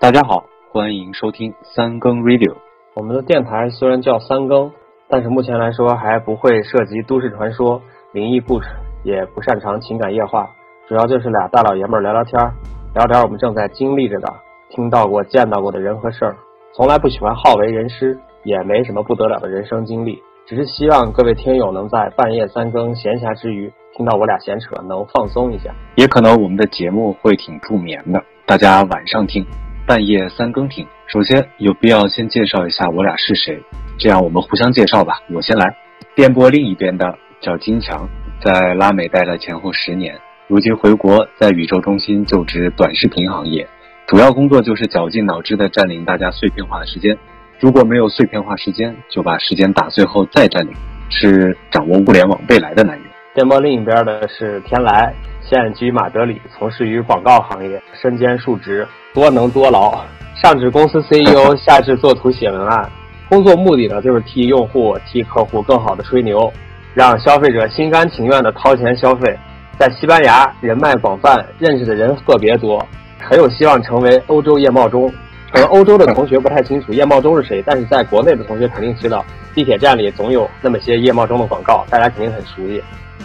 大家好，欢迎收听三更 Radio。我们的电台虽然叫三更，但是目前来说还不会涉及都市传说、灵异故事，也不擅长情感夜话，主要就是俩大老爷们儿聊聊天儿，聊点我们正在经历着的、听到过、见到过的人和事儿。从来不喜欢好为人师，也没什么不得了的人生经历，只是希望各位听友能在半夜三更闲暇之余，听到我俩闲扯，能放松一下。也可能我们的节目会挺助眠的，大家晚上听，半夜三更听。首先有必要先介绍一下我俩是谁，这样我们互相介绍吧。我先来，电波另一边的叫金强，在拉美待了前后十年，如今回国，在宇宙中心就职短视频行业，主要工作就是绞尽脑汁的占领大家碎片化的时间。如果没有碎片化时间，就把时间打碎后再占领，是掌握物联网未来的男人。电波另一边的是天来，现居马德里，从事于广告行业，身兼数职，多能多劳。上至公司 CEO，下至作图写文案，工作目的呢就是替用户、替客户更好的吹牛，让消费者心甘情愿的掏钱消费。在西班牙人脉广泛，认识的人特别多，很有希望成为欧洲夜茂中。可能欧洲的同学不太清楚夜茂中是谁，但是在国内的同学肯定知道，地铁站里总有那么些夜茂中的广告，大家肯定很熟悉。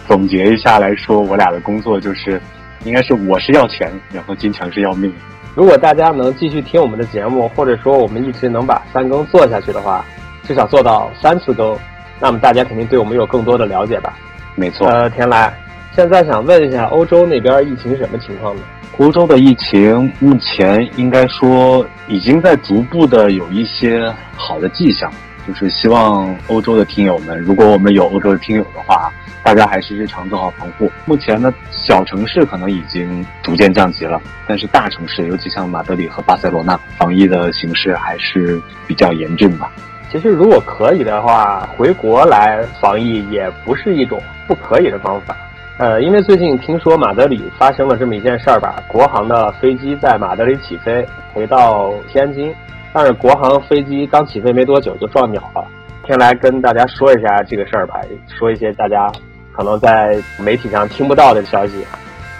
总结一下来说，我俩的工作就是，应该是我是要钱，然后金强是要命。如果大家能继续听我们的节目，或者说我们一直能把三更做下去的话，至少做到三次更，那么大家肯定对我们有更多的了解吧。没错，呃，田来，现在想问一下，欧洲那边疫情是什么情况呢？欧洲的疫情目前应该说已经在逐步的有一些好的迹象，就是希望欧洲的听友们，如果我们有欧洲的听友的话，大家还是日常做好防护。目前呢，小城市可能已经逐渐降级了，但是大城市，尤其像马德里和巴塞罗那，防疫的形势还是比较严峻吧。其实如果可以的话，回国来防疫也不是一种不可以的方法。呃，因为最近听说马德里发生了这么一件事儿吧，国航的飞机在马德里起飞，回到天津，但是国航飞机刚起飞没多久就撞鸟了。先来跟大家说一下这个事儿吧，说一些大家可能在媒体上听不到的消息。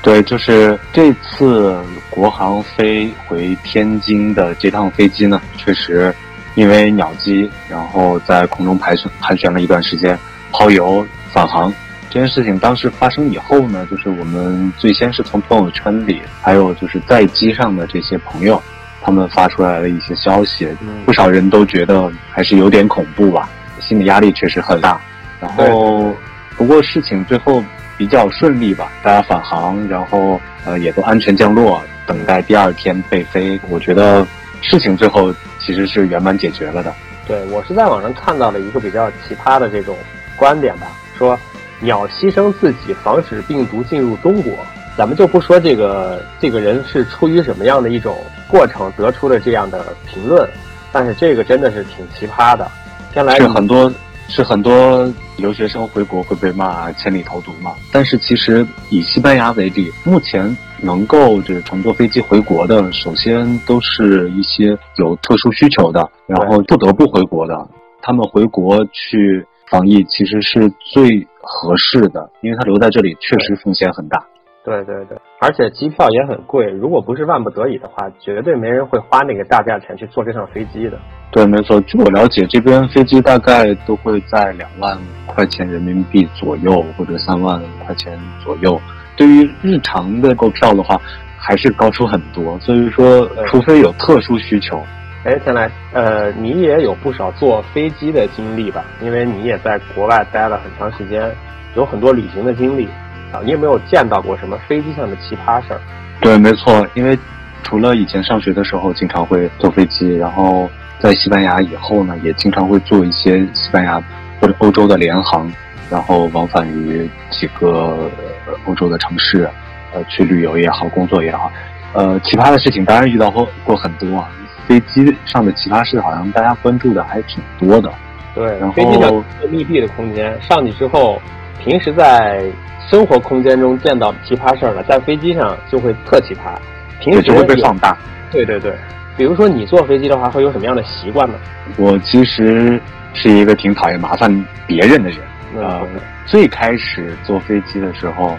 对，就是这次国航飞回天津的这趟飞机呢，确实因为鸟击，然后在空中盘旋盘旋了一段时间，抛油返航。这件事情当时发生以后呢，就是我们最先是从朋友圈里，还有就是在机上的这些朋友，他们发出来的一些消息，不少人都觉得还是有点恐怖吧，心理压力确实很大。然后，不过事情最后比较顺利吧，大家返航，然后呃也都安全降落，等待第二天备飞。我觉得事情最后其实是圆满解决了的。对我是在网上看到了一个比较奇葩的这种观点吧，说。鸟牺牲自己防止病毒进入中国，咱们就不说这个这个人是出于什么样的一种过程得出的这样的评论，但是这个真的是挺奇葩的。先来是很多是很多留学生回国会被骂千里投毒嘛，但是其实以西班牙为例，目前能够就是乘坐飞机回国的，首先都是一些有特殊需求的，然后不得不回国的，他们回国去。防疫其实是最合适的，因为他留在这里确实风险很大。对对对，而且机票也很贵，如果不是万不得已的话，绝对没人会花那个大价钱去坐这趟飞机的。对，没错。据我了解，这边飞机大概都会在两万块钱人民币左右，或者三万块钱左右。对于日常的购票的话，还是高出很多。所以说，除非有特殊需求。哎，天来，呃，你也有不少坐飞机的经历吧？因为你也在国外待了很长时间，有很多旅行的经历啊。你有没有见到过什么飞机上的奇葩事儿？对，没错，因为除了以前上学的时候经常会坐飞机，然后在西班牙以后呢，也经常会做一些西班牙或者欧洲的联航，然后往返于几个欧洲的城市，呃，去旅游也好，工作也好，呃，奇葩的事情当然遇到过过很多啊。飞机上的奇葩事，好像大家关注的还挺多的。对，然后飞机上密闭的空间，上去之后，平时在生活空间中见到奇葩事儿了，在飞机上就会特奇葩。平时就会被放大。对对对，比如说你坐飞机的话，会有什么样的习惯呢？我其实是一个挺讨厌麻烦别人的人。呃，最开始坐飞机的时候，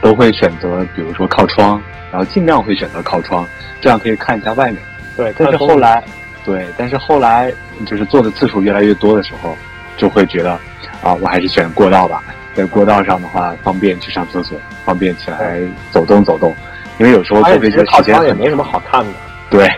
都会选择，比如说靠窗，然后尽量会选择靠窗，这样可以看一下外面。对，但是后来，对，但是后来就是坐的次数越来越多的时候，就会觉得啊，我还是选过道吧。在过道上的话，方便去上厕所，方便起来走动走动。因为有时候坐飞机时间也没什么好看的。对，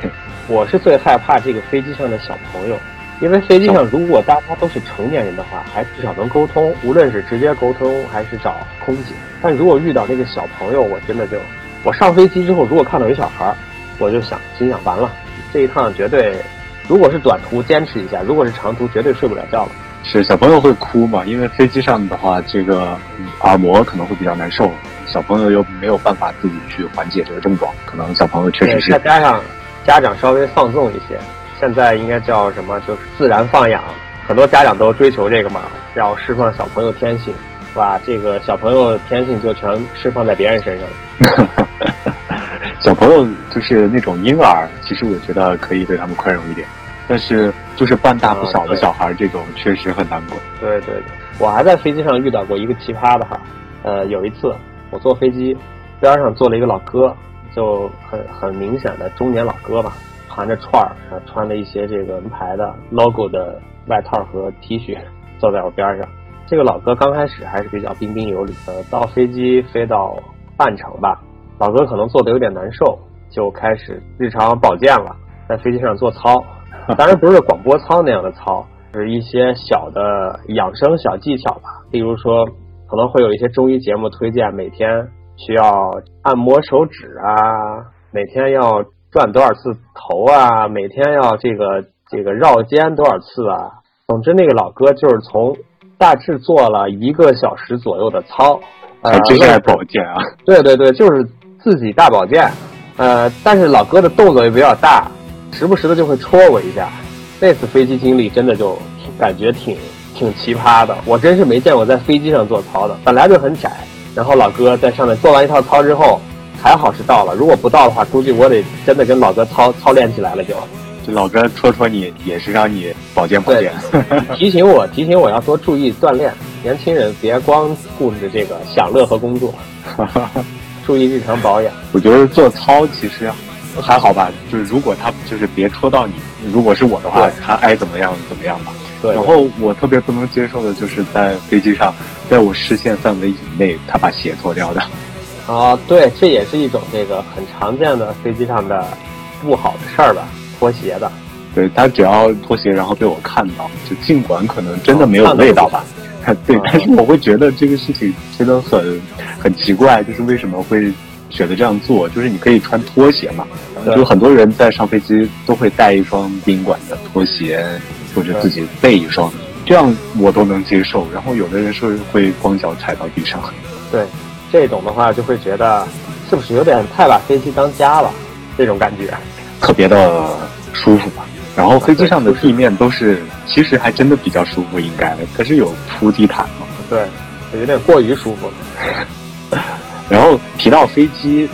我是最害怕这个飞机上的小朋友，因为飞机上如果大家都是成年人的话，还至少能沟通，无论是直接沟通还是找空姐。但如果遇到那个小朋友，我真的就，我上飞机之后，如果看到有小孩儿，我就想心想完了，这一趟绝对，如果是短途坚持一下，如果是长途绝对睡不了觉了。是小朋友会哭嘛？因为飞机上的话，这个耳膜可能会比较难受，小朋友又没有办法自己去缓解这个症状，可能小朋友确实是。再加上家长稍微放纵一些，现在应该叫什么？就是自然放养，很多家长都追求这个嘛，要释放小朋友天性，是吧？这个小朋友天性就全释放在别人身上。小朋友就是那种婴儿，其实我觉得可以对他们宽容一点。但是，就是半大不小的小孩，这种确实很难过。对对对，我还在飞机上遇到过一个奇葩的哈。呃，有一次我坐飞机，边上坐了一个老哥，就很很明显的中年老哥吧，盘着串儿，穿了一些这个门牌的 logo 的外套和 T 恤，坐在我边上。这个老哥刚开始还是比较彬彬有礼的，到飞机飞到半程吧，老哥可能坐的有点难受，就开始日常保健了，在飞机上做操。当然不是广播操那样的操，是一些小的养生小技巧吧。例如说，可能会有一些中医节目推荐，每天需要按摩手指啊，每天要转多少次头啊，每天要这个这个绕肩多少次啊。总之，那个老哥就是从大致做了一个小时左右的操，呃，这是保健啊。对对对，就是自己大保健。呃，但是老哥的动作也比较大。时不时的就会戳我一下，那次飞机经历真的就感觉挺挺奇葩的。我真是没见过在飞机上做操的，本来就很窄，然后老哥在上面做完一套操之后，还好是到了。如果不到的话，估计我得真的跟老哥操操练起来了就。这老哥戳戳你，也是让你保健保健，提醒我提醒我要多注意锻炼。年轻人别光顾着这个享乐和工作，注意日常保养。我觉得做操其实。还好吧，就是如果他就是别戳到你，如果是我的话，他爱怎么样怎么样吧。对。然后我特别不能接受的就是在飞机上，在我视线范围以内，他把鞋脱掉的。啊，对，这也是一种这个很常见的飞机上的不好的事儿吧，脱鞋的。对他只要脱鞋，然后被我看到，就尽管可能真的没有味道吧，对，但是我会觉得这个事情真的很很奇怪，就是为什么会。选择这样做，就是你可以穿拖鞋嘛，就很多人在上飞机都会带一双宾馆的拖鞋，或者自己备一双，这样我都能接受。然后有的人是会光脚踩到地上，对，这种的话就会觉得是不是有点太把飞机当家了？这种感觉特别的舒服吧。然后飞机上的地面都是，其实还真的比较舒服，应该可是有铺地毯嘛？对，有点过于舒服。然后提到飞机，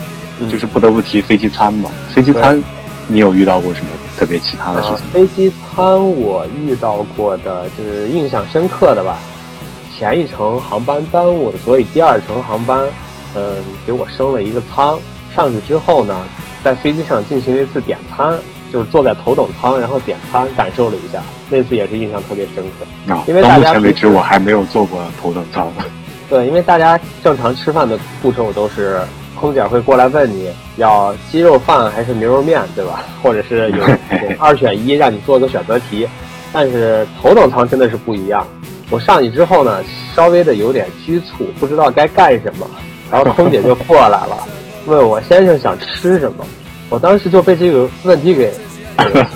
就是不得不提飞机餐嘛。飞机餐，你有遇到过什么特别奇葩的事情？飞机餐我遇到过的就是印象深刻的吧。前一程航班耽误了，所以第二程航班，嗯，给我升了一个舱。上去之后呢，在飞机上进行了一次点餐，就是坐在头等舱，然后点餐，感受了一下。那次也是印象特别深刻。啊，因为到目前为止我还没有坐过头等舱。对，因为大家正常吃饭的步骤都是，空姐会过来问你要鸡肉饭还是牛肉面，对吧？或者是有 二选一，让你做个选择题。但是头等舱真的是不一样。我上去之后呢，稍微的有点拘促，不知道该干什么。然后空姐就 过来了，问我先生想吃什么。我当时就被这个问题给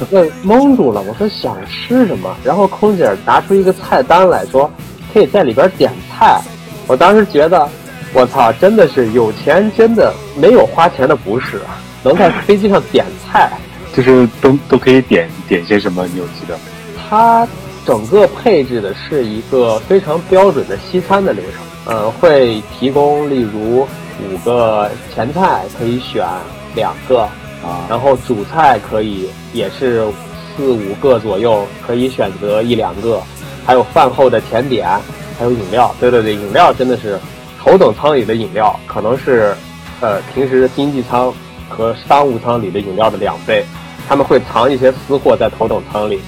问蒙住了。我说想吃什么？然后空姐拿出一个菜单来说，可以在里边点菜。我当时觉得，我操，真的是有钱，真的没有花钱的不是，能在飞机上点菜，就是都都可以点点些什么？你有记得？它整个配置的是一个非常标准的西餐的流程，呃，会提供例如五个前菜可以选两个，啊，然后主菜可以也是四五个左右，可以选择一两个，还有饭后的甜点。还有饮料，对对对，饮料真的是头等舱里的饮料，可能是呃平时的经济舱和商务舱里的饮料的两倍。他们会藏一些私货在头等舱里。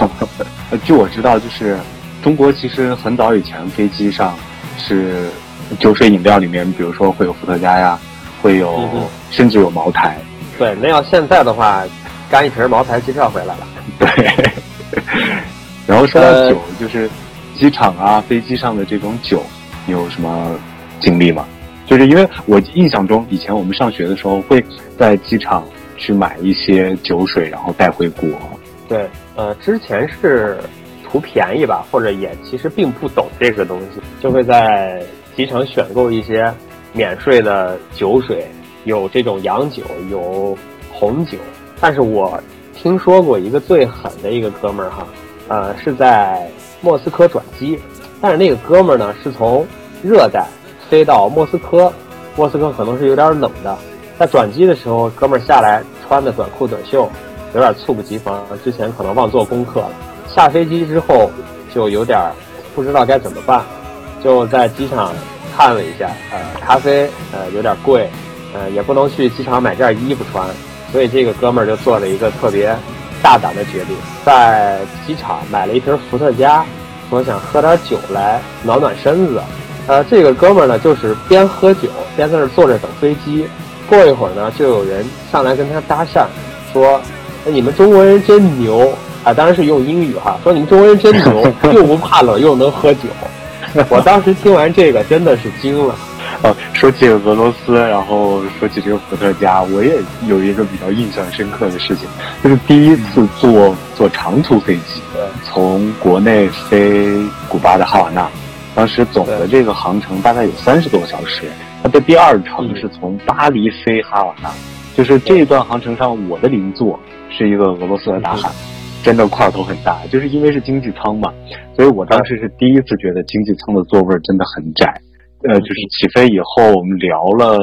据我知道，就是中国其实很早以前飞机上是酒水饮料里面，比如说会有伏特加呀，会有甚至有茅台。对，那要现在的话，干一瓶茅台机票回来了。对。然后说到酒，就是机场啊、飞机上的这种酒，你有什么经历吗？就是因为我印象中，以前我们上学的时候会在机场去买一些酒水，然后带回国。对，呃，之前是图便宜吧，或者也其实并不懂这个东西，就会在机场选购一些免税的酒水，有这种洋酒，有红酒。但是我听说过一个最狠的一个哥们儿哈，呃，是在莫斯科转机，但是那个哥们儿呢是从热带。飞到莫斯科，莫斯科可能是有点冷的，在转机的时候，哥们儿下来穿的短裤短袖，有点猝不及防，之前可能忘做功课了。下飞机之后就有点不知道该怎么办，就在机场看了一下，呃，咖啡呃有点贵，呃也不能去机场买件衣服穿，所以这个哥们儿就做了一个特别大胆的决定，在机场买了一瓶伏特加，说想喝点酒来暖暖身子。呃，这个哥们儿呢，就是边喝酒边在那坐着等飞机。过一会儿呢，就有人上来跟他搭讪，说：“你们中国人真牛啊！”当然是用英语哈，说你们中国人真牛，又不怕冷又能喝酒。我当时听完这个真的是惊了。哦，说起俄罗斯，然后说起这个伏特加，我也有一个比较印象深刻的事情，就是第一次坐坐长途飞机，从国内飞古巴的哈瓦那。当时总的这个航程大概有三十多个小时，它的第二程是从巴黎飞哈瓦那，就是这一段航程上，我的邻座是一个俄罗斯的大汉，真的块头很大，就是因为是经济舱嘛，所以我当时是第一次觉得经济舱的座位真的很窄。呃，就是起飞以后，我们聊了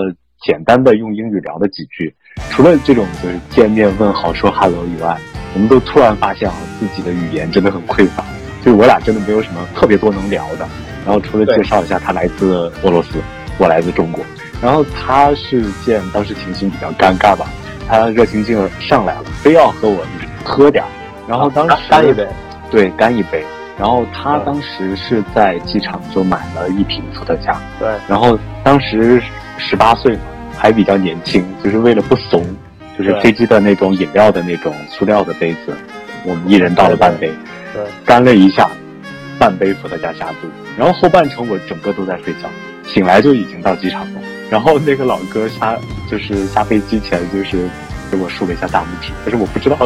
简单的用英语聊了几句，除了这种就是见面问好说 hello 以外，我们都突然发现啊，自己的语言真的很匮乏，就是我俩真的没有什么特别多能聊的。然后除了介绍一下他来自俄罗斯，我来自中国。然后他是见当时情形比较尴尬吧，他热情劲儿上来了，非要和我喝点儿。然后当时干一杯，对，干一杯。然后他当时是在机场就买了一瓶伏特加，对。然后当时十八岁嘛，还比较年轻，就是为了不怂，就是飞机的那种饮料的那种塑料的杯子，我们一人倒了半杯，对，干了一下，半杯伏特加下肚。然后后半程我整个都在睡觉，醒来就已经到机场了。然后那个老哥下就是下飞机前就是给我竖了一下大拇指，但是我不知道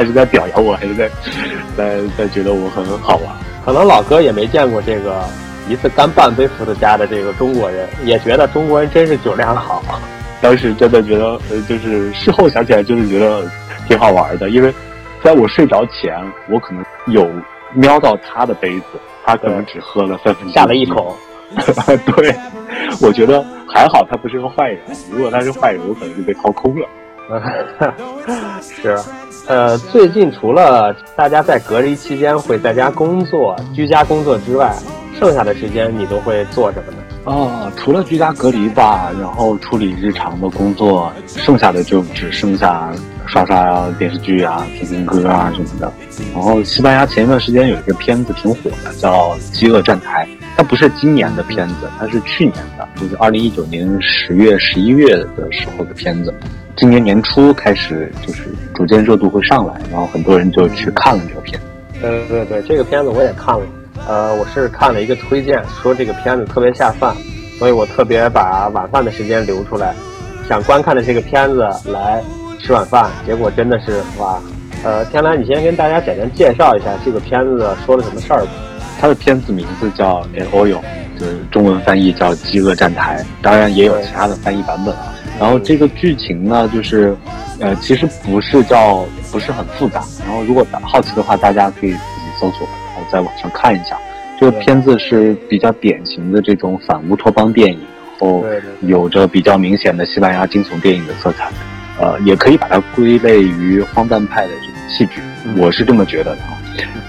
他是在表扬我还是在 在在觉得我很好玩。可能老哥也没见过这个一次干半杯伏特加的这个中国人，也觉得中国人真是酒量好。当时真的觉得呃，就是事后想起来就是觉得挺好玩的，因为在我睡着前我可能有瞄到他的杯子。他可能只喝了三分之下了一口，对，我觉得还好，他不是个坏人。如果他是坏人，我可能就被掏空了。是，呃，最近除了大家在隔离期间会在家工作、居家工作之外，剩下的时间你都会做什么呢？啊，除了居家隔离吧，然后处理日常的工作，剩下的就只剩下刷刷电视剧啊、听听歌啊什么的。然后西班牙前一段时间有一个片子挺火的，叫《饥饿站台》，它不是今年的片子，它是去年的，就是二零一九年十月、十一月的时候的片子。今年年初开始，就是逐渐热度会上来，然后很多人就去看了这个片子。对对对，这个片子我也看了。呃，我是看了一个推荐，说这个片子特别下饭，所以我特别把晚饭的时间留出来，想观看的这个片子来吃晚饭。结果真的是哇！呃，天蓝，你先跟大家简单介绍一下这个片子说了什么事儿吧。它的片子名字叫《El Oyo》，就是中文翻译叫《饥饿站台》，当然也有其他的翻译版本啊。然后这个剧情呢，就是呃，其实不是叫不是很复杂。然后如果好奇的话，大家可以自己搜索。然后在网上看一下，这个片子是比较典型的这种反乌托邦电影，然后有着比较明显的西班牙惊悚电影的色彩，呃，也可以把它归类于荒诞派的这种戏剧，我是这么觉得的啊。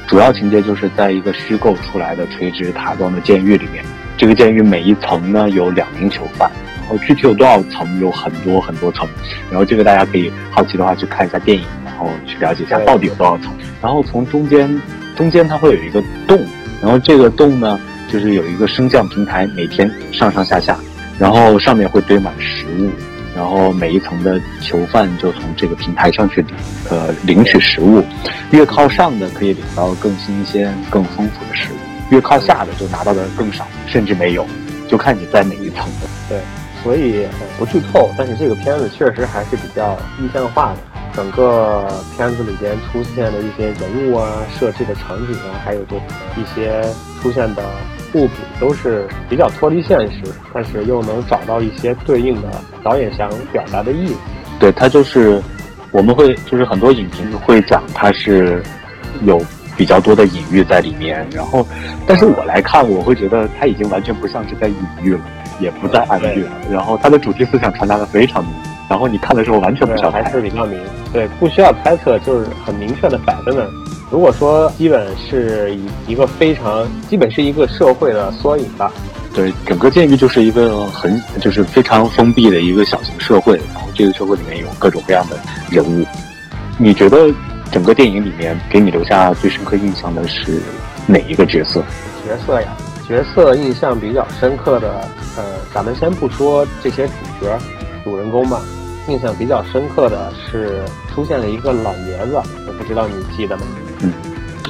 主要情节就是在一个虚构出来的垂直塔状的监狱里面，这个监狱每一层呢有两名囚犯，然后具体有多少层，有很多很多层。然后这个大家可以好奇的话去看一下电影，然后去了解一下到底有多少层。然后从中间中间它会有一个洞，然后这个洞呢就是有一个升降平台，每天上上下下，然后上面会堆满食物。然后每一层的囚犯就从这个平台上去，呃，领取食物。越靠上的可以领到更新鲜、更丰富的食物，越靠下的就拿到的更少，甚至没有，就看你在哪一层的。对，所以不剧透，但是这个片子确实还是比较意象化的。整个片子里边出现的一些人物啊、设置的场景啊，还有就一些出现的。物品都是比较脱离现实，但是又能找到一些对应的导演想表达的意思。对，它就是我们会就是很多影评会讲它是有比较多的隐喻在里面，然后，但是我来看，我会觉得它已经完全不像是在隐喻了，也不再暗喻了。然后它的主题思想传达的非常明，然后你看的时候完全不需要还是比较明，对，不需要猜测，就是很明确的摆在那。如果说基本是一一个非常基本是一个社会的缩影吧，对，整个监狱就是一个很就是非常封闭的一个小型社会，然后这个社会里面有各种各样的人物。你觉得整个电影里面给你留下最深刻印象的是哪一个角色？角色呀，角色印象比较深刻的，呃，咱们先不说这些主角、主人公吧。印象比较深刻的是出现了一个老爷子，我不知道你记得吗？嗯，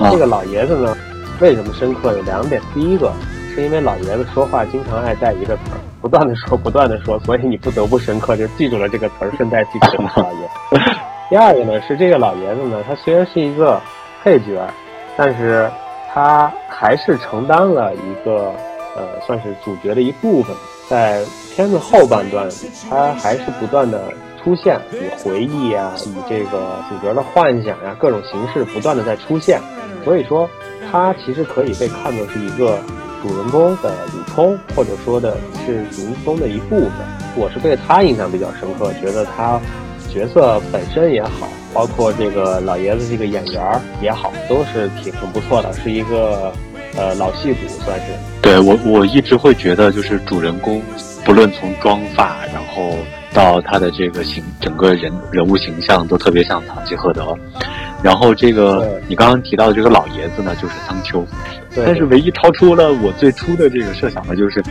这个老爷子呢，为什么深刻？有两点。第一个是因为老爷子说话经常爱带一个词儿，不断的说，不断的说，所以你不得不深刻就记住了这个词儿，顺带记住了老爷。第二个呢是这个老爷子呢，他虽然是一个配角，但是他还是承担了一个呃，算是主角的一部分。在片子后半段，他还是不断的出现，以回忆啊，以这个主角的幻想呀，各种形式不断的在出现。所以说，他其实可以被看作是一个主人公的补充，或者说的是主人公的一部分。我是对他印象比较深刻，觉得他角色本身也好，包括这个老爷子这个演员也好，都是挺很不错的，是一个。呃，老戏骨算是。对我，我一直会觉得，就是主人公，不论从妆发，然后到他的这个形，整个人人物形象都特别像唐吉诃德。然后这个你刚刚提到的这个老爷子呢，就是桑丘。但是唯一超出了我最初的这个设想的，就是，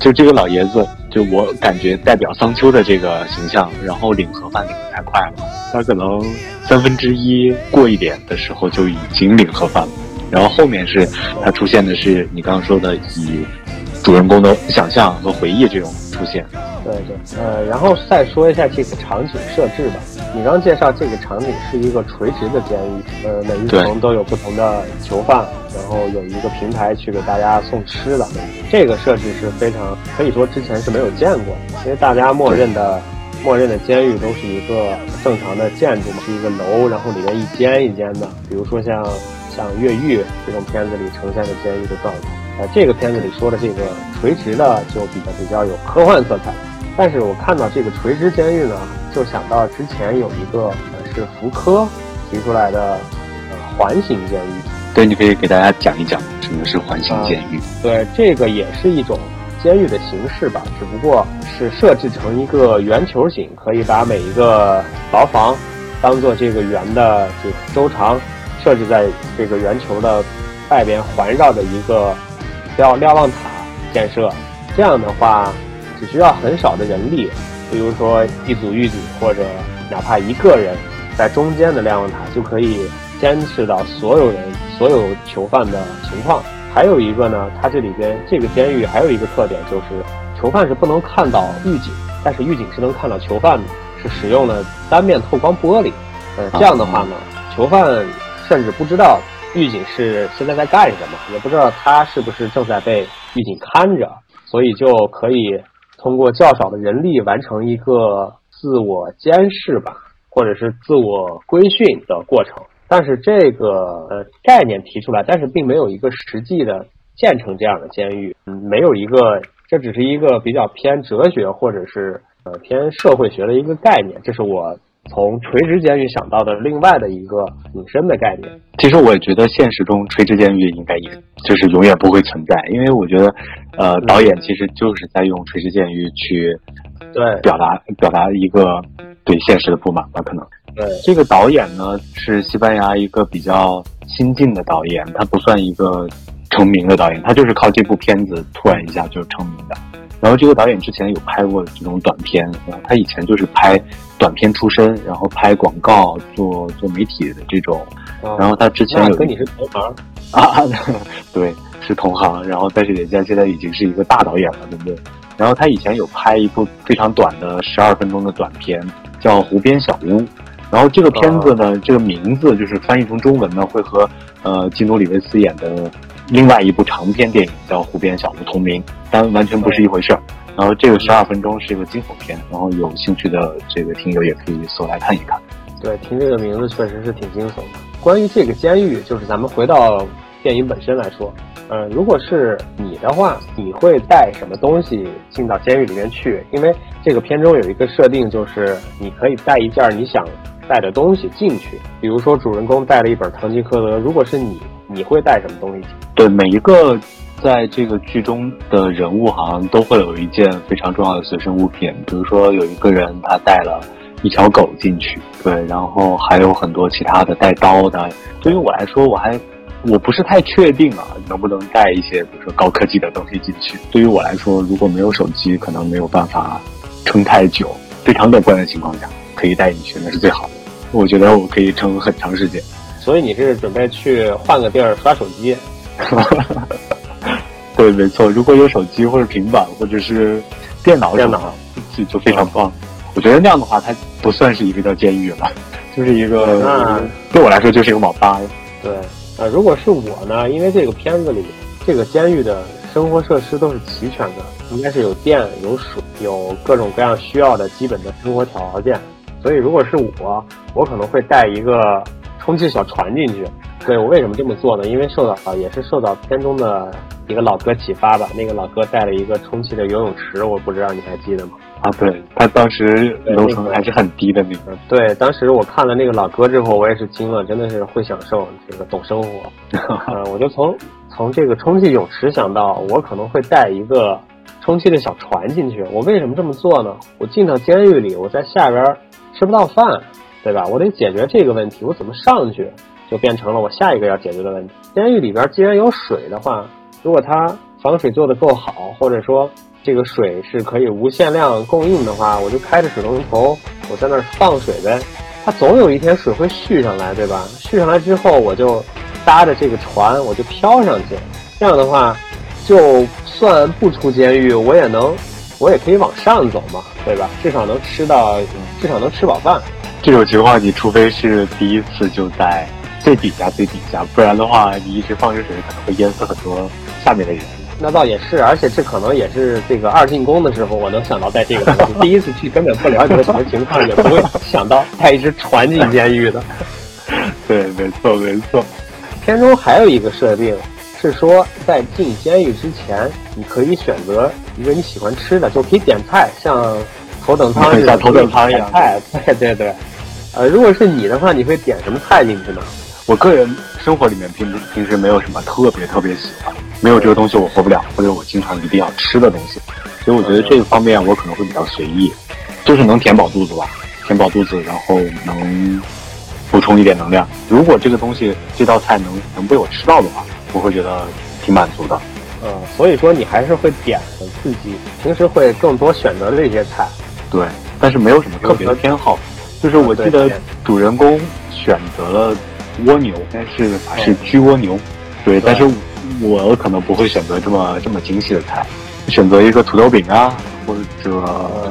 就这个老爷子，就我感觉代表桑丘的这个形象，然后领盒饭领的太快了，他可能三分之一过一点的时候就已经领盒饭了。然后后面是他出现的是你刚刚说的以主人公的想象和回忆这种出现。对对，呃，然后再说一下这个场景设置吧。你刚介绍这个场景是一个垂直的监狱，呃，每一层都有不同的囚犯，然后有一个平台去给大家送吃的。这个设置是非常可以说之前是没有见过的，因为大家默认的默认的监狱都是一个正常的建筑嘛，是一个楼，然后里面一间一间的，比如说像。像越狱这种片子里呈现的监狱的状态，呃，这个片子里说的这个垂直的就比较比较有科幻色彩。但是我看到这个垂直监狱呢，就想到之前有一个是福柯提出来的呃环形监狱。对，你可以给大家讲一讲什么是环形监狱。对，这个也是一种监狱的形式吧，只不过是设置成一个圆球形，可以把每一个牢房当做这个圆的这个周长。设置在这个圆球的外边环绕着一个瞭瞭望塔建设，这样的话只需要很少的人力，比如说一组狱警或者哪怕一个人在中间的瞭望塔就可以监视到所有人、所有囚犯的情况。还有一个呢，它这里边这个监狱还有一个特点就是囚犯是不能看到狱警，但是狱警是能看到囚犯的，是使用了单面透光玻璃。呃，这样的话呢，囚犯。甚至不知道狱警是现在在干什么，也不知道他是不是正在被狱警看着，所以就可以通过较少的人力完成一个自我监视吧，或者是自我规训的过程。但是这个呃概念提出来，但是并没有一个实际的建成这样的监狱，嗯，没有一个，这只是一个比较偏哲学或者是呃偏社会学的一个概念，这是我。从垂直监狱想到的另外的一个隐身的概念，其实我也觉得现实中垂直监狱应该也就是永远不会存在，因为我觉得，呃，导演其实就是在用垂直监狱去对表达表达一个对现实的不满吧，可能。对，这个导演呢是西班牙一个比较新晋的导演，他不算一个成名的导演，他就是靠这部片子突然一下就成名的。然后这个导演之前有拍过这种短片，然后他以前就是拍短片出身，然后拍广告、做做媒体的这种。然后他之前有跟你是同行 啊，对，是同行。然后但是人家现在已经是一个大导演了，对不对？然后他以前有拍一部非常短的十二分钟的短片，叫《湖边小屋》。然后这个片子呢，这个名字就是翻译成中文呢，会和呃基努里维斯演的另外一部长篇电影叫《湖边小屋》同名，但完全不是一回事儿。然后这个十二分钟是一个惊悚片，然后有兴趣的这个听友也可以搜来看一看。对，听这个名字确实是挺惊悚的。关于这个监狱，就是咱们回到电影本身来说，呃，如果是你的话，你会带什么东西进到监狱里面去？因为这个片中有一个设定，就是你可以带一件你想带的东西进去。比如说，主人公带了一本《堂吉诃德》，如果是你，你会带什么东西？对，每一个在这个剧中的人物，好像都会有一件非常重要的随身物品。比如说，有一个人他带了。一条狗进去，对，然后还有很多其他的带刀的。对于我来说，我还我不是太确定啊，能不能带一些比如说高科技的东西进去。对于我来说，如果没有手机，可能没有办法撑太久。非常乐观的情况下，可以带你去，那是最好的。我觉得我可以撑很长时间。所以你是准备去换个地儿刷手机？对，没错。如果有手机或者平板或者是电脑，电脑就就非常棒。我觉得那样的话，它不算是一个叫监狱了，就是一个对我来说就是一个网吧。对，呃，如果是我呢，因为这个片子里这个监狱的生活设施都是齐全的，应该是有电、有水、有各种各样需要的基本的生活条件。所以如果是我，我可能会带一个充气小船进去。对我为什么这么做呢？因为受到也是受到片中的一个老哥启发吧。那个老哥带了一个充气的游泳池，我不知道你还记得吗？啊，对他当时楼层还是很低的那个。对，当时我看了那个老哥之后，我也是惊了，真的是会享受，这个懂生活。嗯，我就从从这个充气泳池想到，我可能会带一个充气的小船进去。我为什么这么做呢？我进到监狱里，我在下边吃不到饭，对吧？我得解决这个问题，我怎么上去，就变成了我下一个要解决的问题。监狱里边既然有水的话，如果它防水做的够好，或者说。这个水是可以无限量供应的话，我就开着水龙头，我在那儿放水呗。它总有一天水会蓄上来，对吧？蓄上来之后，我就搭着这个船，我就飘上去。这样的话，就算不出监狱，我也能，我也可以往上走嘛，对吧？至少能吃到，至少能吃饱饭。这种情况，你除非是第一次就在最底下最底下，不然的话，你一直放着水，可能会淹死很多下面的人。那倒也是，而且这可能也是这个二进宫的时候，我能想到带这个东西。第一次去根本不了解什么情况，也不会想到带一只船进监狱的。对，没错，没错。片中还有一个设定是说，在进监狱之前，你可以选择一个你喜欢吃的，就可以点菜，像头等舱像头等舱一样。菜，对对对。呃，如果是你的话，你会点什么菜进去呢？我个人生活里面平平时没有什么特别特别喜欢，没有这个东西我活不了，或者我经常一定要吃的东西，所以我觉得这个方面我可能会比较随意，就是能填饱肚子吧，填饱肚子，然后能补充一点能量。如果这个东西这道菜能能被我吃到的话，我会觉得挺满足的。嗯，所以说你还是会点很刺激，平时会更多选择这些菜。对，但是没有什么特别的偏好，就是我记得主人公选择了。蜗牛，但是是焗蜗牛，对，但是我可能不会选择这么这么精细的菜，选择一个土豆饼啊，或者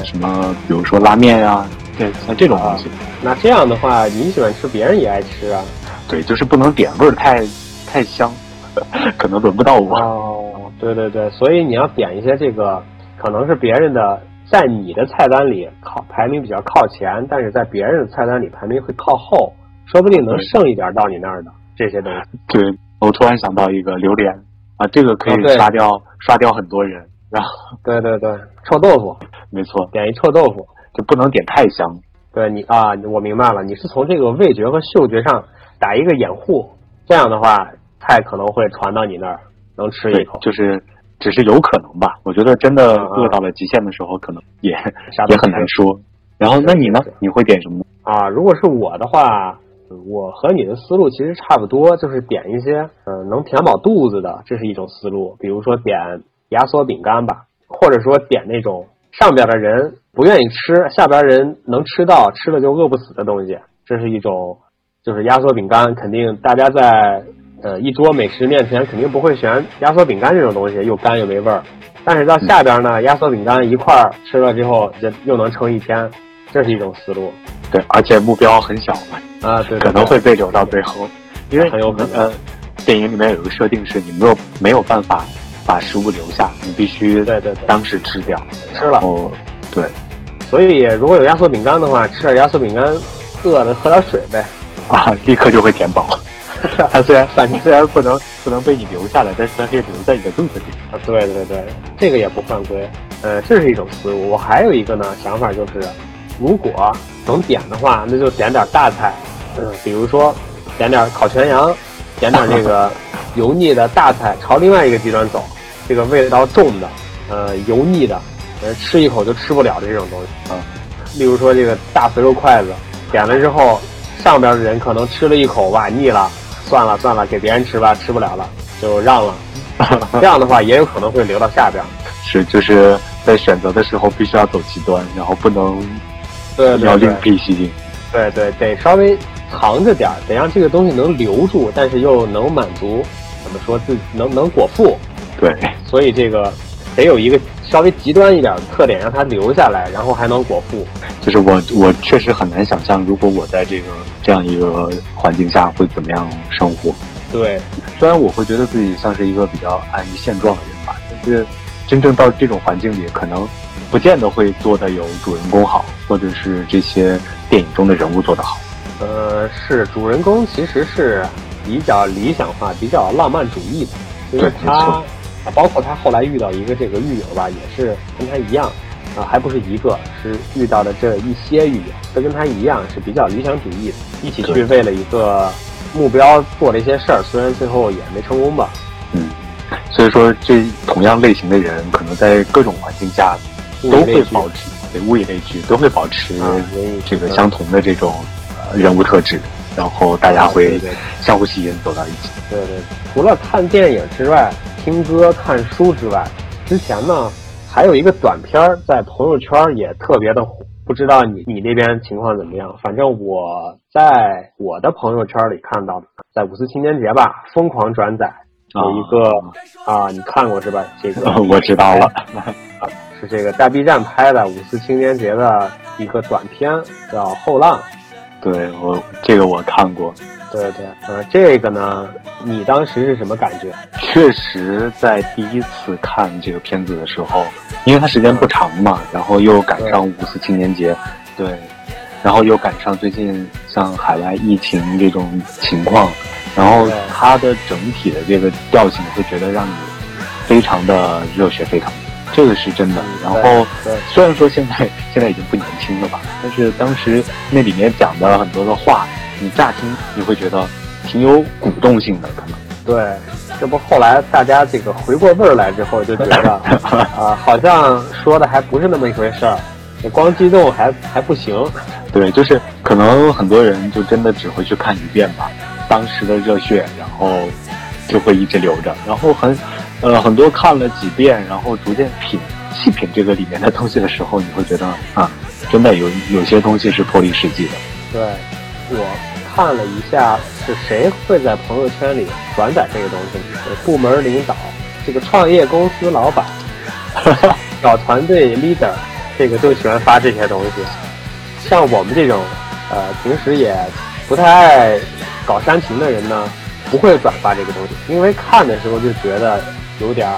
什么，比如说拉面呀，对，像这种东西。那这样的话，你喜欢吃，别人也爱吃啊？对，就是不能点味儿太太香，可能轮不到我。哦，对对对，所以你要点一些这个，可能是别人的，在你的菜单里靠排名比较靠前，但是在别人的菜单里排名会靠后。说不定能剩一点到你那儿的这些东西。对，我突然想到一个榴莲啊，这个可以刷掉刷掉很多人。然后，对对对，臭豆腐，没错，点一臭豆腐就不能点太香。对你啊，我明白了，你是从这个味觉和嗅觉上打一个掩护，这样的话菜可能会传到你那儿，能吃一口。就是只是有可能吧。我觉得真的饿到了极限的时候，可能也 也很难说。然后，那你呢？你会点什么？啊，如果是我的话，我和你的思路其实差不多，就是点一些嗯能填饱肚子的，这是一种思路。比如说点压缩饼干吧，或者说点那种上边的人不愿意吃，下边人能吃到，吃了就饿不死的东西，这是一种。就是压缩饼干，肯定大家在呃一桌美食面前，肯定不会选压缩饼干这种东西，又干又没味儿。但是到下边呢，压缩饼干一块儿吃了之后，就又能撑一天，这是一种思路。对，而且目标很小嘛，啊，对，可能会被留到最后，因为很有可能。呃，电影里面有个设定是，你没有没有办法把食物留下，你必须对对当时吃掉，吃了。哦，对。所以如果有压缩饼干的话，吃点压缩饼干，饿了喝点水呗。啊，立刻就会填饱。它虽然反正虽然不能不能被你留下来，但是它可以留在你的肚子里。啊，对对对，这个也不犯规。呃，这是一种思路。我还有一个呢想法，就是如果能点的话，那就点点大菜。嗯，比如说点点烤全羊，点点这个油腻的大菜，朝另外一个极端走。这个味道重的，呃，油腻的，呃，吃一口就吃不了的这种东西啊。例如说这个大肥肉筷子，点了之后。上边的人可能吃了一口哇腻了，算了算了，给别人吃吧，吃不了了就让了。这样的话也有可能会留到下边。是，就是在选择的时候必须要走极端，然后不能对要另辟蹊径。对对，得稍微藏着点儿，得让这个东西能留住，但是又能满足，怎么说自己能能果腹。对，所以这个得有一个。稍微极端一点的特点，让他留下来，然后还能果腹。就是我，我确实很难想象，如果我在这个这样一个环境下会怎么样生活。对，虽然我会觉得自己像是一个比较安于现状的人吧，但是真正到这种环境里，可能不见得会做的有主人公好，或者是这些电影中的人物做得好。呃，是主人公其实是比较理想化、比较浪漫主义的，对，没错。啊，包括他后来遇到一个这个狱友吧，也是跟他一样，啊，还不是一个，是遇到的这一些狱友，都跟他一样是比较理想主义的，一起去为了一个目标做了一些事儿，虽然最后也没成功吧。嗯，所以说这同样类型的人，可能在各种环境下都会保持，对，物以类聚，都会保持这个相同的这种人物特质，然后大家会相互吸引，走到一起。对对，除了看电影之外。听歌、看书之外，之前呢还有一个短片在朋友圈也特别的火，不知道你你那边情况怎么样？反正我在我的朋友圈里看到的，在五四青年节吧，疯狂转载有一个啊，你看过是吧？这个 我知道了，是这个在 B 站拍的五四青年节的一个短片，叫《后浪》。对我这个我看过。对对，呃，这个呢，你当时是什么感觉？确实，在第一次看这个片子的时候，因为它时间不长嘛，然后又赶上五四青年节，对，然后又赶上最近像海外疫情这种情况，然后它的整体的这个调性会觉得让你非常的热血沸腾，这个是真的。然后虽然说现在现在已经不年轻了吧，但是当时那里面讲的很多的话。你乍听你会觉得挺有鼓动性的，可能对，这不后来大家这个回过味儿来之后就觉得 啊，好像说的还不是那么一回事儿，你光激动还还不行。对，就是可能很多人就真的只会去看一遍吧，当时的热血，然后就会一直留着，然后很呃很多看了几遍，然后逐渐品细品这个里面的东西的时候，你会觉得啊，真的有有些东西是脱离实际的。对。我看了一下，是谁会在朋友圈里转载这个东西？部门领导，这个创业公司老板，小团队 leader，这个就喜欢发这些东西。像我们这种，呃，平时也不太爱搞煽情的人呢，不会转发这个东西，因为看的时候就觉得有点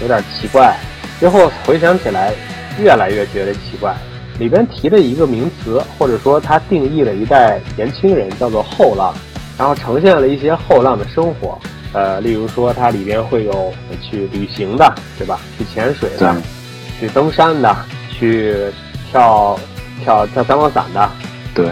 有点奇怪，最后回想起来，越来越觉得奇怪。里边提的一个名词，或者说它定义了一代年轻人，叫做后浪，然后呈现了一些后浪的生活。呃，例如说它里边会有去旅行的，对吧？去潜水的，去登山的，去跳跳跳三光伞的。对，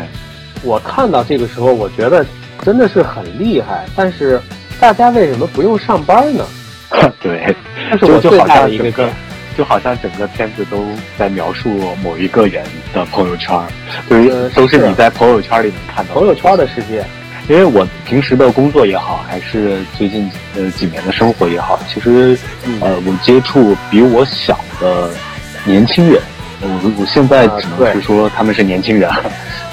我看到这个时候，我觉得真的是很厉害。但是大家为什么不用上班呢？对，这是我最大的一个梗。就好像整个片子都在描述某一个人的朋友圈，就是都是你在朋友圈里能看到朋友圈的世界。因为我平时的工作也好，还是最近呃几年的生活也好，其实呃我接触比我小的年轻人，我我现在只能是说他们是年轻人，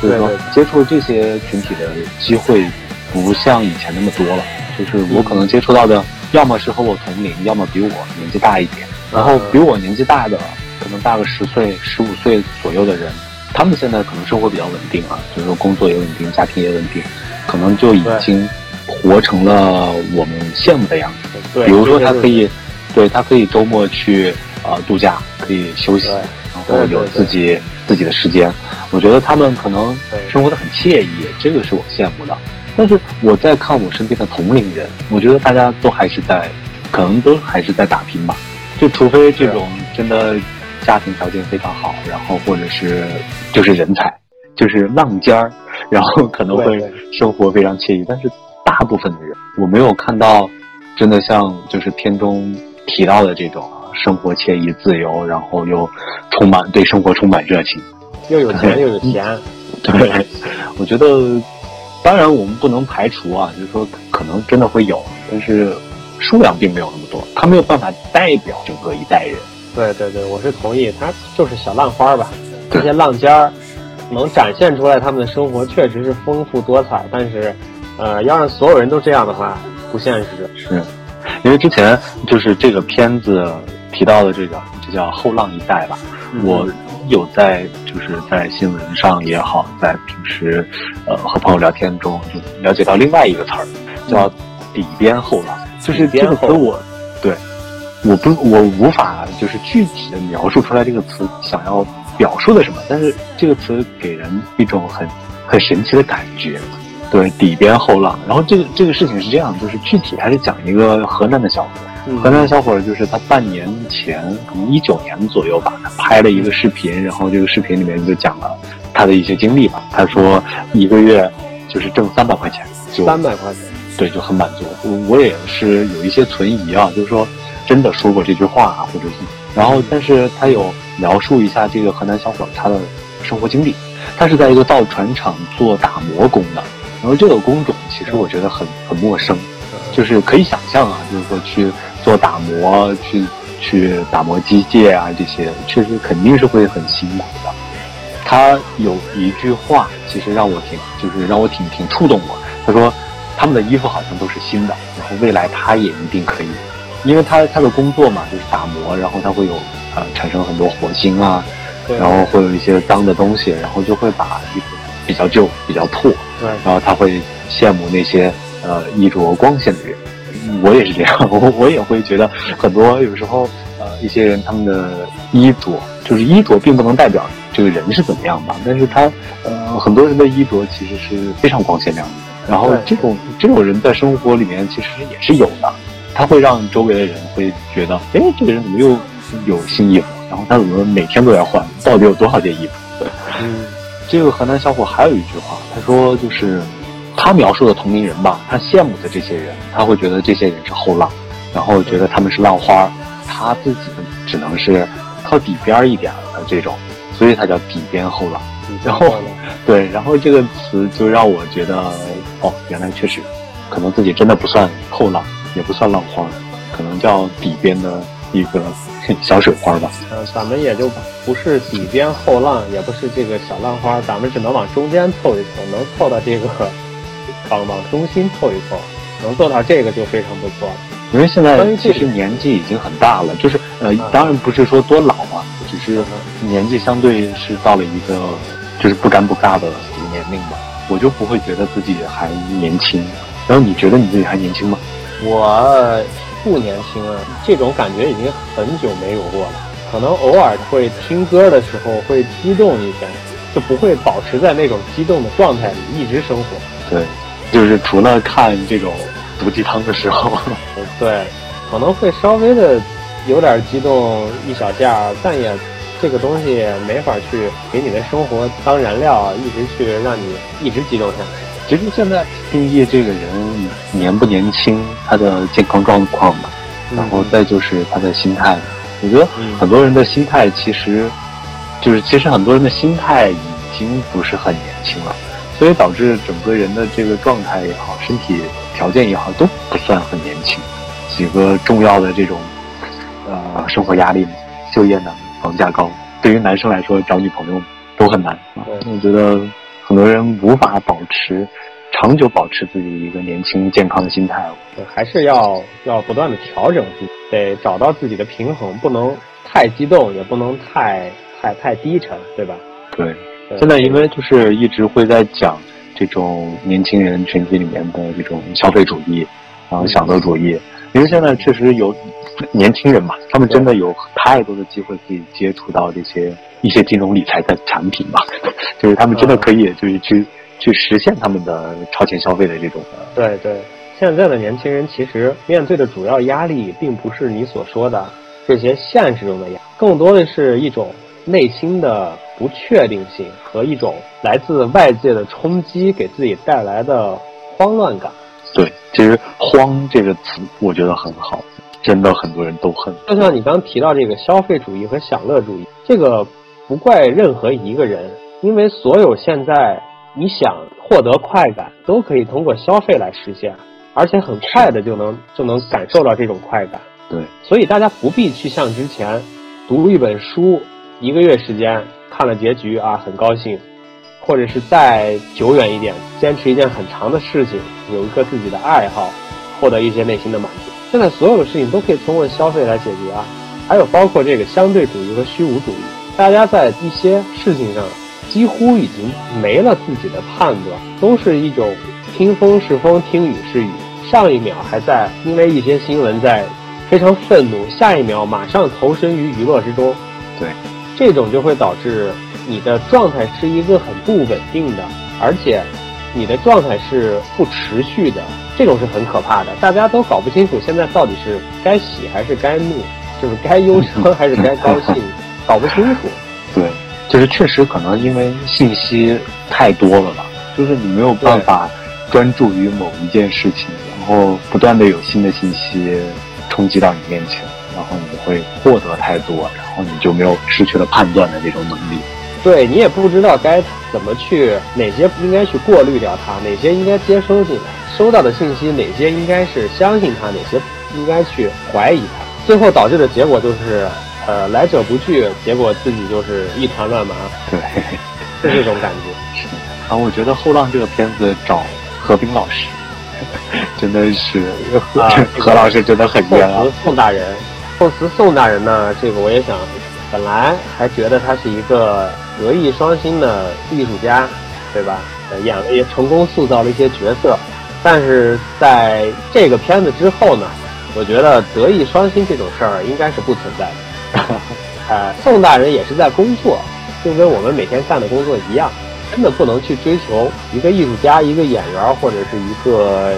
就是说接触这些群体的机会不像以前那么多了。就是我可能接触到的，要么是和我同龄，要么比我年纪大一点。然后比我年纪大的，可能大个十岁、十五岁左右的人，他们现在可能生活比较稳定啊，就是说工作也稳定，家庭也稳定，可能就已经活成了我们羡慕的样子。对，比如说他可以，对他可以周末去呃度假，可以休息，然后有自己自己的时间。我觉得他们可能生活的很惬意，这个是我羡慕的。但是我在看我身边的同龄人，我觉得大家都还是在，可能都还是在打拼吧。就除非这种真的家庭条件非常好，然后或者是就是人才，就是浪尖儿，然后可能会生活非常惬意。但是大部分的人，我没有看到真的像就是片中提到的这种生活惬意、自由，然后又充满对生活充满热情，又有钱又有钱。对，我觉得当然我们不能排除啊，就是说可能真的会有，但是。数量并没有那么多，他没有办法代表整个一代人。对对对，我是同意，他就是小浪花吧。这些浪尖儿能展现出来他们的生活确实是丰富多彩，但是，呃，要让所有人都这样的话，不现实。是，因为之前就是这个片子提到的这个，就叫后浪一代吧。我有在就是在新闻上也好，在平时呃和朋友聊天中就了解到另外一个词儿，叫底边后浪。就是这个词，我对，我不，我无法就是具体的描述出来这个词想要表述的什么，但是这个词给人一种很很神奇的感觉，对，底边后浪。然后这个这个事情是这样，就是具体还是讲一个河南的小伙，河南小伙就是他半年前，可能一九年左右吧，他拍了一个视频，然后这个视频里面就讲了他的一些经历吧。他说一个月就是挣三百块钱，就三百块钱。对，就很满足。我我也是有一些存疑啊，就是说，真的说过这句话啊，或者是，然后，但是他有描述一下这个河南小伙他的生活经历。他是在一个造船厂做打磨工的，然后这个工种其实我觉得很很陌生，就是可以想象啊，就是说去做打磨，去去打磨机械啊这些，确实肯定是会很辛苦的。他有一句话，其实让我挺，就是让我挺挺触动我。他说。他们的衣服好像都是新的，然后未来他也一定可以，因为他他的工作嘛就是打磨，然后他会有呃产生很多火星啊，然后会有一些脏的东西，然后就会把衣服比较旧、比较破，对，然后他会羡慕那些呃衣着光鲜的人。我也是这样，我我也会觉得很多有时候呃一些人他们的衣着就是衣着并不能代表这个人是怎么样吧，但是他呃很多人的衣着其实是非常光鲜亮丽。然后这种这种人在生活里面其实也是有的，他会让周围的人会觉得，哎，这个人怎么又有新衣服？然后他怎么每天都要换？到底有多少件衣服？嗯，这个河南小伙还有一句话，他说就是他描述的同龄人吧，他羡慕的这些人，他会觉得这些人是后浪，然后觉得他们是浪花，他自己只能是靠底边一点的这种，所以他叫底边后浪。然后，对，然后这个词就让我觉得。哦，原来确实，可能自己真的不算后浪，也不算浪花，可能叫底边的一个小水花吧。呃，咱们也就不是底边后浪，也不是这个小浪花，咱们只能往中间凑一凑，能凑到这个往往中心凑一凑，能做到这个就非常不错了。因为现在其实年纪已经很大了，就是呃，当然不是说多老啊，只是年纪相对是到了一个就是不尴不尬的一个年龄吧。我就不会觉得自己还年轻，然后你觉得你自己还年轻吗？我不年轻了，这种感觉已经很久没有过了。可能偶尔会听歌的时候会激动一下，就不会保持在那种激动的状态里一直生活。对，就是除了看这种毒鸡汤的时候，对，可能会稍微的有点激动一小下，但也。这个东西没法去给你的生活当燃料，一直去让你一直激动下去。其实现在定义这个人年不年轻，他的健康状况吧，然后再就是他的心态。我觉得很多人的心态其实，就是其实很多人的心态已经不是很年轻了，所以导致整个人的这个状态也好，身体条件也好，都不算很年轻。几个重要的这种，呃，生活压力，就业难，房价高，对于男生来说找女朋友都很难。我觉得很多人无法保持长久保持自己一个年轻健康的心态。还是要要不断的调整自己，得找到自己的平衡，不能太激动，也不能太太太低沉，对吧？对。现在因为就是一直会在讲这种年轻人群体里面的这种消费主义，然后享乐主义。因为现在确实有年轻人嘛，他们真的有太多的机会可以接触到这些一些金融理财的产品嘛，就是他们真的可以就是去去实现他们的超前消费的这种。对对，现在的年轻人其实面对的主要压力，并不是你所说的这些现实中的压，更多的是一种内心的不确定性和一种来自外界的冲击给自己带来的慌乱感。对，其实“慌”这个词，我觉得很好，真的很多人都恨。就像你刚提到这个消费主义和享乐主义，这个不怪任何一个人，因为所有现在你想获得快感，都可以通过消费来实现，而且很快的就能就能感受到这种快感。对，所以大家不必去像之前读一本书，一个月时间看了结局啊，很高兴。或者是再久远一点，坚持一件很长的事情，有一个自己的爱好，获得一些内心的满足。现在所有的事情都可以通过消费来解决啊，还有包括这个相对主义和虚无主义，大家在一些事情上几乎已经没了自己的判断，都是一种听风是风，听雨是雨。上一秒还在因为一些新闻在非常愤怒，下一秒马上投身于娱乐之中。对，这种就会导致。你的状态是一个很不稳定的，而且你的状态是不持续的，这种是很可怕的。大家都搞不清楚现在到底是该喜还是该怒，就是该忧伤 还是该高兴，搞不清楚。对，就是确实可能因为信息太多了吧，就是你没有办法专注于某一件事情，然后不断的有新的信息冲击到你面前，然后你会获得太多，然后你就没有失去了判断的这种能力。对你也不知道该怎么去，哪些应该去过滤掉它，哪些应该接收进来，收到的信息哪些应该是相信它，哪些应该去怀疑它，最后导致的结果就是，呃，来者不拒，结果自己就是一团乱麻。对，是 这种感觉。是啊，我觉得《后浪》这个片子找何冰老师，真的是何 何老师真的很冤啊。宋大人，宋词宋大人呢，这个我也想，本来还觉得他是一个。德艺双馨的艺术家，对吧？演了也成功塑造了一些角色，但是在这个片子之后呢，我觉得德艺双馨这种事儿应该是不存在的。呃，宋大人也是在工作，就跟我们每天干的工作一样，真的不能去追求一个艺术家、一个演员或者是一个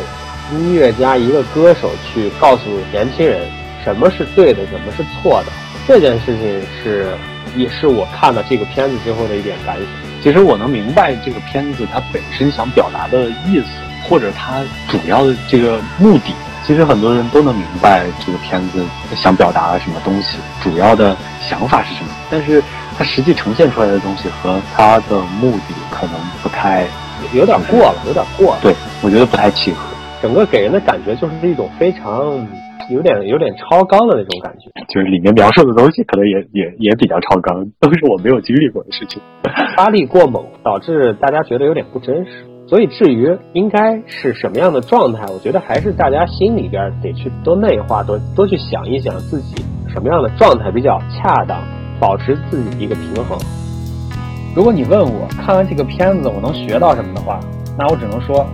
音乐家、一个歌手去告诉年轻人什么是对的，什么是错的。这件事情是。也是我看了这个片子之后的一点感想。其实我能明白这个片子它本身想表达的意思，或者它主要的这个目的。其实很多人都能明白这个片子想表达什么东西，主要的想法是什么。但是它实际呈现出来的东西和它的目的可能不太，有点过了，有点过了。对，我觉得不太契合。整个给人的感觉就是一种非常。有点有点超纲的那种感觉，就是里面描述的东西可能也也也比较超纲，都是我没有经历过的事情，发力过猛，导致大家觉得有点不真实。所以至于应该是什么样的状态，我觉得还是大家心里边得去多内化，多多去想一想自己什么样的状态比较恰当，保持自己一个平衡。如果你问我看完这个片子我能学到什么的话，那我只能说。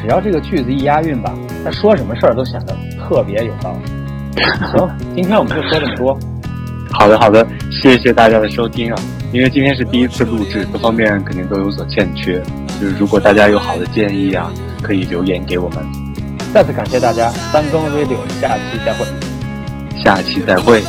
只要这个句子一押韵吧，他说什么事儿都显得特别有道理。行，今天我们就说这么多。好的，好的，谢谢大家的收听啊！因为今天是第一次录制，各方面肯定都有所欠缺。就是如果大家有好的建议啊，可以留言给我们。再次感谢大家，三更 radio，下期再会。下期再会。